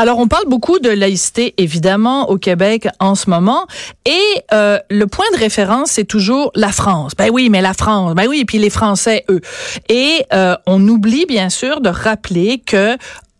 Alors, on parle beaucoup de laïcité, évidemment, au Québec en ce moment. Et euh, le point de référence, c'est toujours la France. Ben oui, mais la France. Ben oui, et puis les Français, eux. Et euh, on oublie, bien sûr, de rappeler que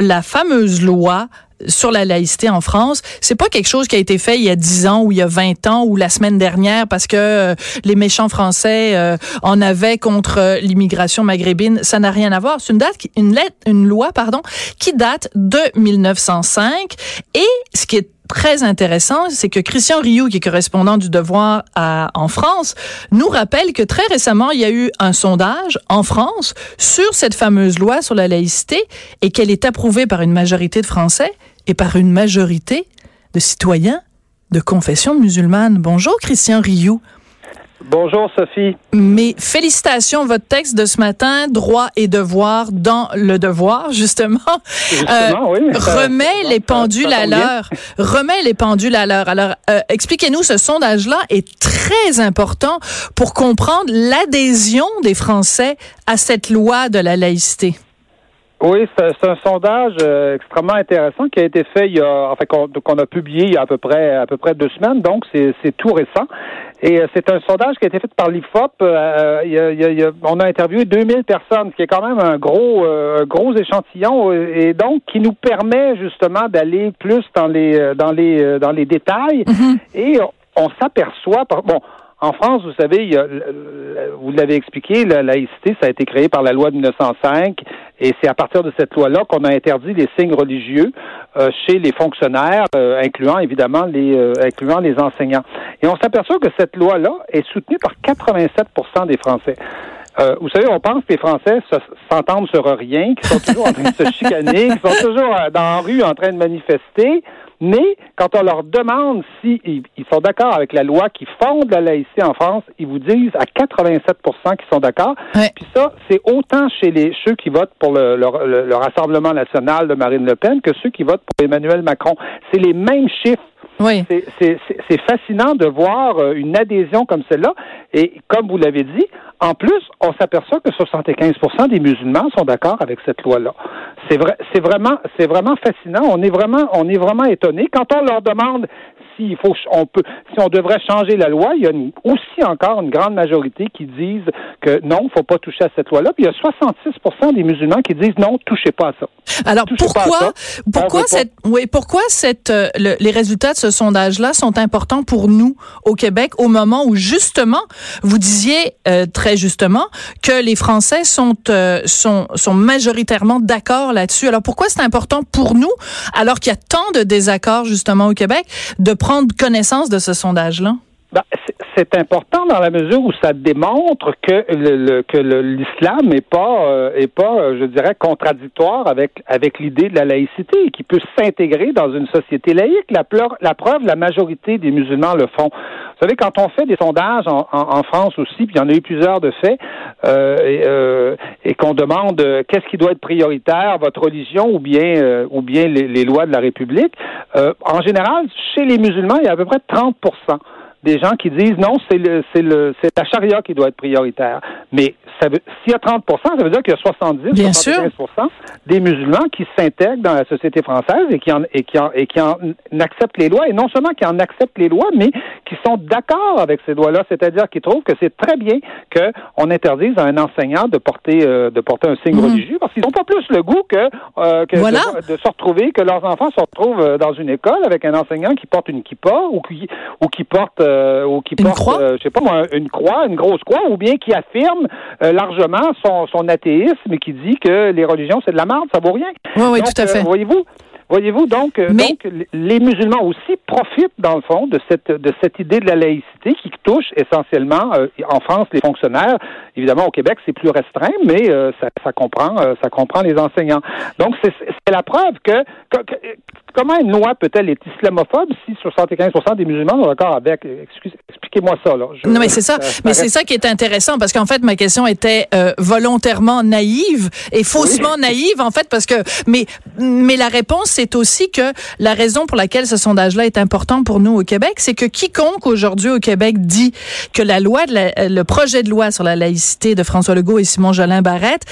la fameuse loi sur la laïcité en France, c'est pas quelque chose qui a été fait il y a 10 ans ou il y a 20 ans ou la semaine dernière parce que euh, les méchants français euh, en avaient contre euh, l'immigration maghrébine, ça n'a rien à voir. C'est une date une lettre une loi pardon qui date de 1905 et ce qui est très intéressant, c'est que Christian Rioux, qui est correspondant du Devoir à, en France, nous rappelle que très récemment, il y a eu un sondage en France sur cette fameuse loi sur la laïcité et qu'elle est approuvée par une majorité de Français et par une majorité de citoyens de confession musulmane. Bonjour, Christian Rioux. Bonjour Sophie. Mais félicitations, votre texte de ce matin, droit et devoir dans le devoir, justement, justement oui, euh, remet les pendules à l'heure. Remet les pendules à l'heure. Alors, euh, expliquez-nous, ce sondage-là est très important pour comprendre l'adhésion des Français à cette loi de la laïcité. Oui, c'est un sondage euh, extrêmement intéressant qui a été fait il y a, enfin qu'on a publié il y a à peu près à peu près deux semaines, donc c'est tout récent. Et euh, c'est un sondage qui a été fait par l'IFOP. Euh, il y a, il y a, on a interviewé 2000 personnes, ce qui est quand même un gros euh, gros échantillon, et donc qui nous permet justement d'aller plus dans les dans les dans les détails. Mm-hmm. Et on, s'aperçoit, bon, en France, vous savez, il y a, vous l'avez expliqué, la laïcité, ça a été créé par la loi de 1905 et c'est à partir de cette loi-là qu'on a interdit les signes religieux euh, chez les fonctionnaires, euh, incluant évidemment les euh, incluant les enseignants. Et on s'aperçoit que cette loi-là est soutenue par 87% des Français. vous savez, on pense que les Français s'entendent sur rien, qu'ils sont toujours en train de se chicaner, qu'ils sont toujours dans la rue en train de manifester. Mais quand on leur demande s'ils ils sont d'accord avec la loi qui fonde la laïcité en France, ils vous disent à 87% qu'ils sont d'accord. Puis ça, c'est autant chez les ceux qui votent pour le, le, Rassemblement national de Marine Le Pen que ceux qui votent pour Emmanuel Macron. C'est les mêmes chiffres. Oui. C'est fascinant de voir euh, une adhésion comme celle-là. Et comme vous l'avez dit, en plus, on s'aperçoit que 75% des musulmans sont d'accord avec cette loi-là. C'est vrai, c'est vraiment, c'est vraiment fascinant. On est vraiment, on est vraiment étonné quand on leur demande s'il faut, on peut, si on devrait changer la loi. Il y a aussi encore une grande majorité qui disent que non, faut pas toucher à cette loi-là. Puis il y a 66 des musulmans qui disent non, touchez pas à ça. Alors pourquoi, pourquoi cette, oui, pourquoi cette, euh, les résultats de ce sondage-là sont importants pour nous au Québec au moment où justement vous disiez euh, très justement que les Français sont euh, sont sont majoritairement d'accord là-dessus. Alors pourquoi c'est important pour nous alors qu'il y a tant de désaccords justement au Québec de prendre connaissance de ce sondage-là? Ben, c'est important dans la mesure où ça démontre que le, que l'islam n'est pas euh, est pas euh, je dirais contradictoire avec avec l'idée de la laïcité et qui peut s'intégrer dans une société laïque. La, preuve, la majorité des musulmans le font. Vous savez, quand on fait des sondages en, France aussi, puis il y en a eu plusieurs de faits, euh, et, euh, et qu'on demande qu'est-ce qui doit être prioritaire, votre religion ou bien ou bien les, les, lois de la République, en général, chez les musulmans, il y a à peu près 30 des gens qui disent non, c'est le c'est le c'est la charia qui doit être prioritaire. Mais s'il y a 30% ça veut dire qu'il y a 70 Bien 75 des musulmans qui s'intègrent dans la société française et qui en et qui en, et qui en acceptent les lois et non seulement qui en acceptent les lois, mais qui sont d'accord avec ces lois-là, c'est-à-dire qu'ils trouvent que c'est très bien que on interdise à un enseignant de porter euh, de porter un signe mhm. religieux parce qu'ils n'ont pas plus le goût que, euh, que de, se retrouver que leurs enfants se retrouvent euh, dans une école avec un enseignant qui porte une kippa ou qui ou qui porte euh, ou qui porte, euh, je sais pas moi, une croix, une grosse croix, ou bien qui affirme euh, largement son, son athéisme et qui dit que les religions c'est de la merde, ça vaut rien. Oui, oui, tout à fait. Voyez-vous, Voyez-vous, donc, euh, Mais- donc les musulmans aussi profitent, dans le fond, de cette, de cette idée de la laïcité qui touche essentiellement, euh, en France, les fonctionnaires. Évidemment, au Québec, c'est plus restreint, mais euh, ça, ça comprend euh, ça comprend les enseignants. Donc, c'est la preuve que, que- que- comment une loi peut-elle être islamophobe si 75 des musulmans sont d'accord avec? Expliquez-moi ça, là. Je- Non, mais c'est ça. mais c'est ça qui est intéressant parce qu'en fait, ma question était volontairement naïve et faussement naïve, en fait, parce que, mais, mais la réponse, c'est aussi que la raison pour laquelle ce sondage-là est important pour nous au Québec, c'est que quiconque aujourd'hui au Québec dit que la loi, la- le projet de loi sur la laïcité de François Legault et Simon Jolin Barrette,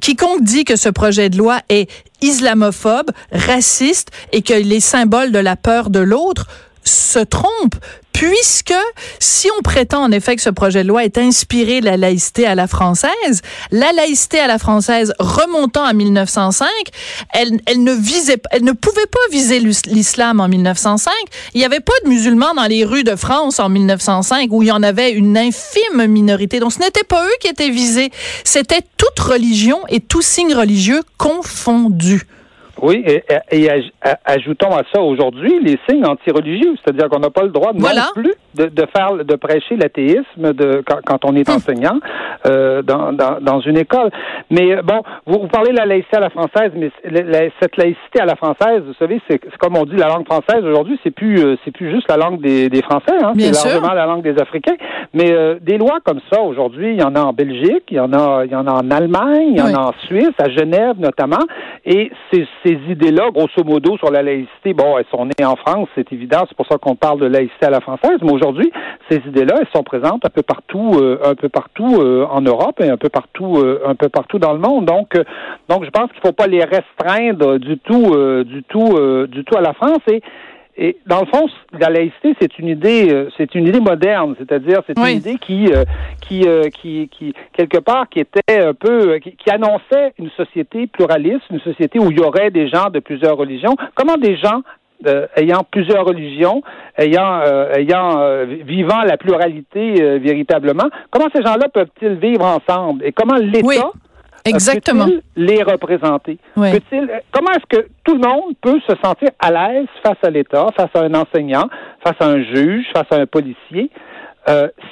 quiconque dit que ce projet de loi est islamophobe, raciste et qu'il est symbole de la peur de l'autre, se trompe, puisque si on prétend en effet que ce projet de loi est inspiré de la laïcité à la française, la laïcité à la française remontant à 1905, elle, elle ne visait, elle ne pouvait pas viser l'is- l'islam en 1905. Il n'y avait pas de musulmans dans les rues de France en 1905 où il y en avait une infime minorité. Donc ce n'était pas eux qui étaient visés, c'était toute religion et tout signe religieux confondus. Oui, et, et- et aj- ajoutons à ça aujourd'hui les signes antireligieux, c'est-à-dire qu'on n'a pas le droit non Voilà. plus de, de faire de prêcher l'athéisme de quand, quand on est enseignant euh, dans, dans, dans une école. Mais euh, bon, vous, vous parlez de la laïcité à la française, mais c- la- la- cette laïcité à la française, vous savez, c'est comme on dit la langue française aujourd'hui, c'est plus euh, c'est plus juste la langue des, des Français, hein, c'est largement la langue des Africains. Mais euh, des lois comme ça aujourd'hui, il y en a en Belgique, il y en a il y en a en Allemagne, il y en Oui. a en Suisse, à Genève notamment. Et ces, ces idées-là, grosso modo, sur la laïcité, bon, elles sont nées en France, c'est évident, c'est pour ça qu'on parle de laïcité à la française. Mais aujourd'hui, ces idées-là, elles sont présentes un peu partout, euh, un peu partout euh, en Europe et un peu partout, euh, un peu partout dans le monde. Donc, donc, je pense qu'il faut pas les restreindre du tout, du tout, du tout à la France. Et et dans le fond, la laïcité, c'est une idée, euh, c'est une idée moderne, c'est-à-dire c'est Oui. une idée qui, euh, qui, euh, qui, qui, quelque part, qui était un peu, qui, qui annonçait une société pluraliste, une société où il y aurait des gens de plusieurs religions. Comment des gens euh, ayant plusieurs religions, ayant, euh, ayant euh, vivant la pluralité véritablement, comment ces gens-là peuvent-ils vivre ensemble et comment l'État Oui, exactement. peut-il les représenter? Oui. Comment est-ce que tout le monde peut se sentir à l'aise face à l'État, face à un enseignant, face à un juge, face à un policier,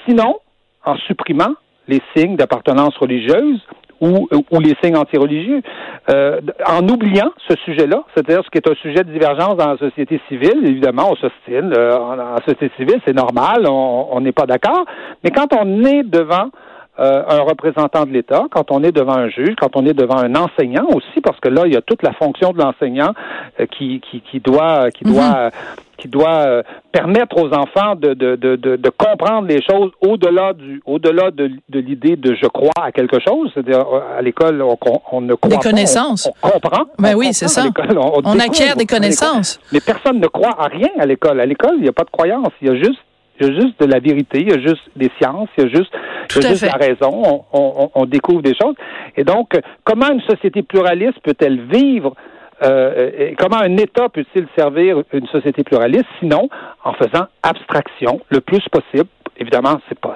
sinon en supprimant les signes d'appartenance religieuse ou, ou les signes antireligieux, euh, en oubliant ce sujet-là, c'est-à-dire ce qui est un sujet de divergence dans la société civile, évidemment, on s'ostine, euh, en, en société civile, c'est normal, on on n'est pas d'accord, mais quand on est devant euh, un représentant de l'État, quand on est devant un juge, quand on est devant un enseignant aussi, parce que là, il y a toute la fonction de l'enseignant euh, qui, qui, qui doit, qui doit, qui doit euh, permettre aux enfants de, de, de, de, de comprendre les choses au-delà du, au-delà de, de l'idée de je crois à quelque chose. C'est-à-dire à l'école, on, on ne croit Des pas, connaissances. On, on comprend. Ben On oui, c'est ça. On, On acquiert des connaissances. Mais personne ne croit à rien à l'école. À l'école, il n'y a pas de croyance. Il y a juste, il y a juste de la vérité, il y a juste des sciences, il y a juste, Tout il y a à juste fait. la raison. On, on- on découvre des choses. Et donc, euh, comment une société pluraliste peut-elle vivre euh, et comment un État peut-il servir une société pluraliste, sinon en faisant abstraction le plus possible? Évidemment, c'est pas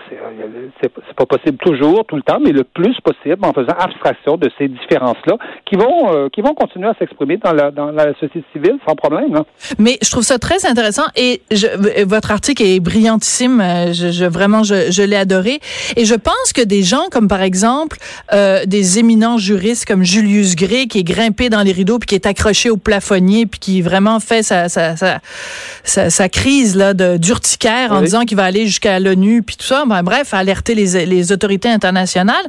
c'est, pas possible toujours, tout le temps, mais le plus possible en faisant abstraction de ces différences-là qui vont euh, qui vont continuer à s'exprimer dans la dans la société civile sans problème. hein. Mais je trouve ça très intéressant et je, votre article est brillantissime. euh, Je, je- vraiment, je, je l'ai adoré. Et je pense que des gens comme par exemple euh, des éminents juristes comme Julius Gray qui est grimpé dans les rideaux puis qui est accroché au plafonnier puis qui vraiment fait sa sa sa, sa, sa crise là de d'urticaire en disant qu'il va aller jusqu'à l'ONU puis tout ça. Ben, bref, alerter les les autorités internationales.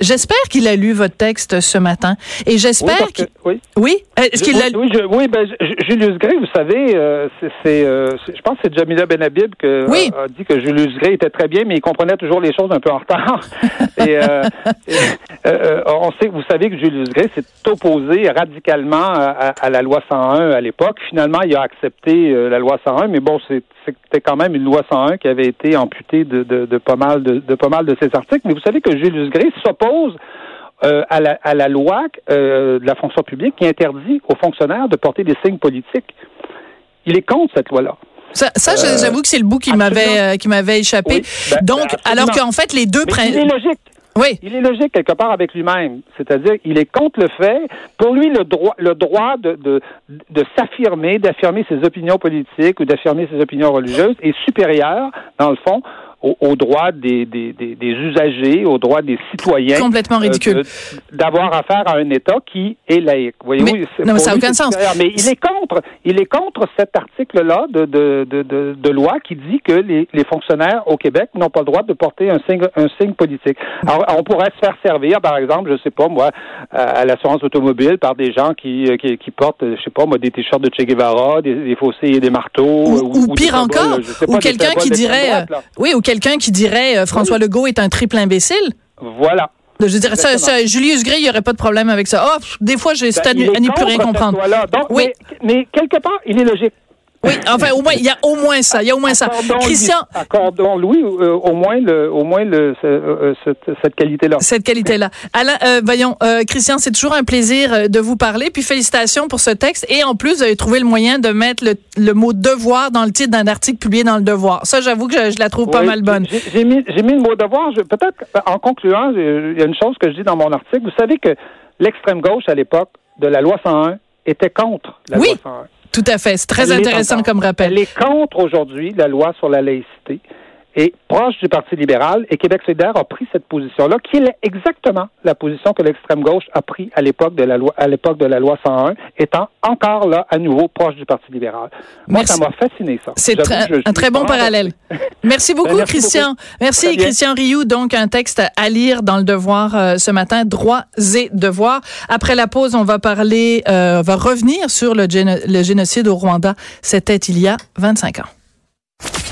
J'espère qu'il a lu votre texte ce matin et Oui, j'espère que- qu'il oui. oui? Euh, Est-ce qu'il oui, l'a oui, je- oui, ben, Julius Gray, vous savez, euh, c'est, euh, c'est- je pense que c'est Jamila Benhabib qui Oui. a, dit que Julius Gray était très bien, mais il comprenait toujours les choses un peu en retard. et, euh, et, euh, on sait, vous savez que Julius Gray s'est opposé radicalement à, à- à la loi 101 à l'époque. Finalement, il a accepté euh, la loi 101, mais bon, c'est- c'était quand même une loi 101 qui avait été amputée de, de, de pas mal de, de pas mal de ses articles. Mais vous savez que Julius Gray s'oppose euh, à, la, à la loi euh, de la fonction publique qui interdit aux fonctionnaires de porter des signes politiques. Il est contre cette loi-là. Ça, ça je- j'avoue que c'est le bout qui m'avait euh, qui m'avait échappé. Oui, ben, Donc, ben, absolument. alors qu'en fait les deux Mais prin- il est logique. Oui. Il est logique quelque part avec lui-même. C'est-à-dire, il est contre le fait. Pour lui, le droit, le droit de, de, de s'affirmer, d'affirmer ses opinions politiques ou d'affirmer ses opinions religieuses est supérieur, dans le fond, aux, droits des, des, des, des, usagers, aux droits des citoyens. Complètement euh, ridicule. D'avoir affaire à un État qui est laïque. Voyez mais, non, mais ça n'a aucun sens. Mais il est contre, il est contre cet article-là de, de, de, loi qui dit que les, les fonctionnaires au Québec n'ont pas le droit de porter un signe, un signe politique. Alors, on pourrait se faire servir, par exemple, je sais pas moi, à l'assurance automobile par des gens qui, euh, qui, qui portent, je sais pas moi, des t-shirts de Che Guevara, des, des fossés et des marteaux. Ou, ou, pire encore, ou quelqu'un qui dirait, oui, ou quelqu'un qui dirait euh, François Legault est un triple imbécile? Voilà. Je dirais, ça, ça, Julius Gray, il n'y aurait pas de problème avec ça. Oh, des fois, j'ai ben, à n'y plus rien comprendre. oui. mais, quelque part, il est logique. Oui, enfin, au moins, il y a au moins ça. Il y a au moins ça. Christian? Accordons, Louis, euh, au moins, le, au moins le, euh, cette, cette qualité-là. Cette qualité-là. Alain, euh, voyons, Christian, c'est toujours un plaisir de vous parler. Puis félicitations pour ce texte. Et en plus, vous avez trouvé le moyen de mettre le, le mot devoir dans le titre d'un article publié dans le Devoir. Ça, j'avoue que je, la trouve pas mal bonne. J'ai mis, mis, le mot devoir. Peut-être, en concluant, il y a une chose que je dis dans mon article. Vous savez que l'extrême gauche, à l'époque de la loi 101, était contre la loi 101. Tout à fait. C'est très intéressant comme rappel. Elle est contre aujourd'hui la loi sur la laïcité est proche du Parti libéral et Québec solidaire a pris cette position-là, qui est exactement la position que l'extrême gauche a pris à l'époque de la loi, à l'époque de la loi 101, étant encore là à nouveau proche du Parti libéral. Moi, ça m'a fasciné ça. C'est un très bon parallèle. Merci beaucoup, merci Christian. Merci, Christian Rioux. Donc, un texte à lire dans le Devoir euh, ce matin, droits et devoirs. Après la pause, on va parler, euh, on va revenir sur le, le génocide au Rwanda. C'était il y a 25 ans.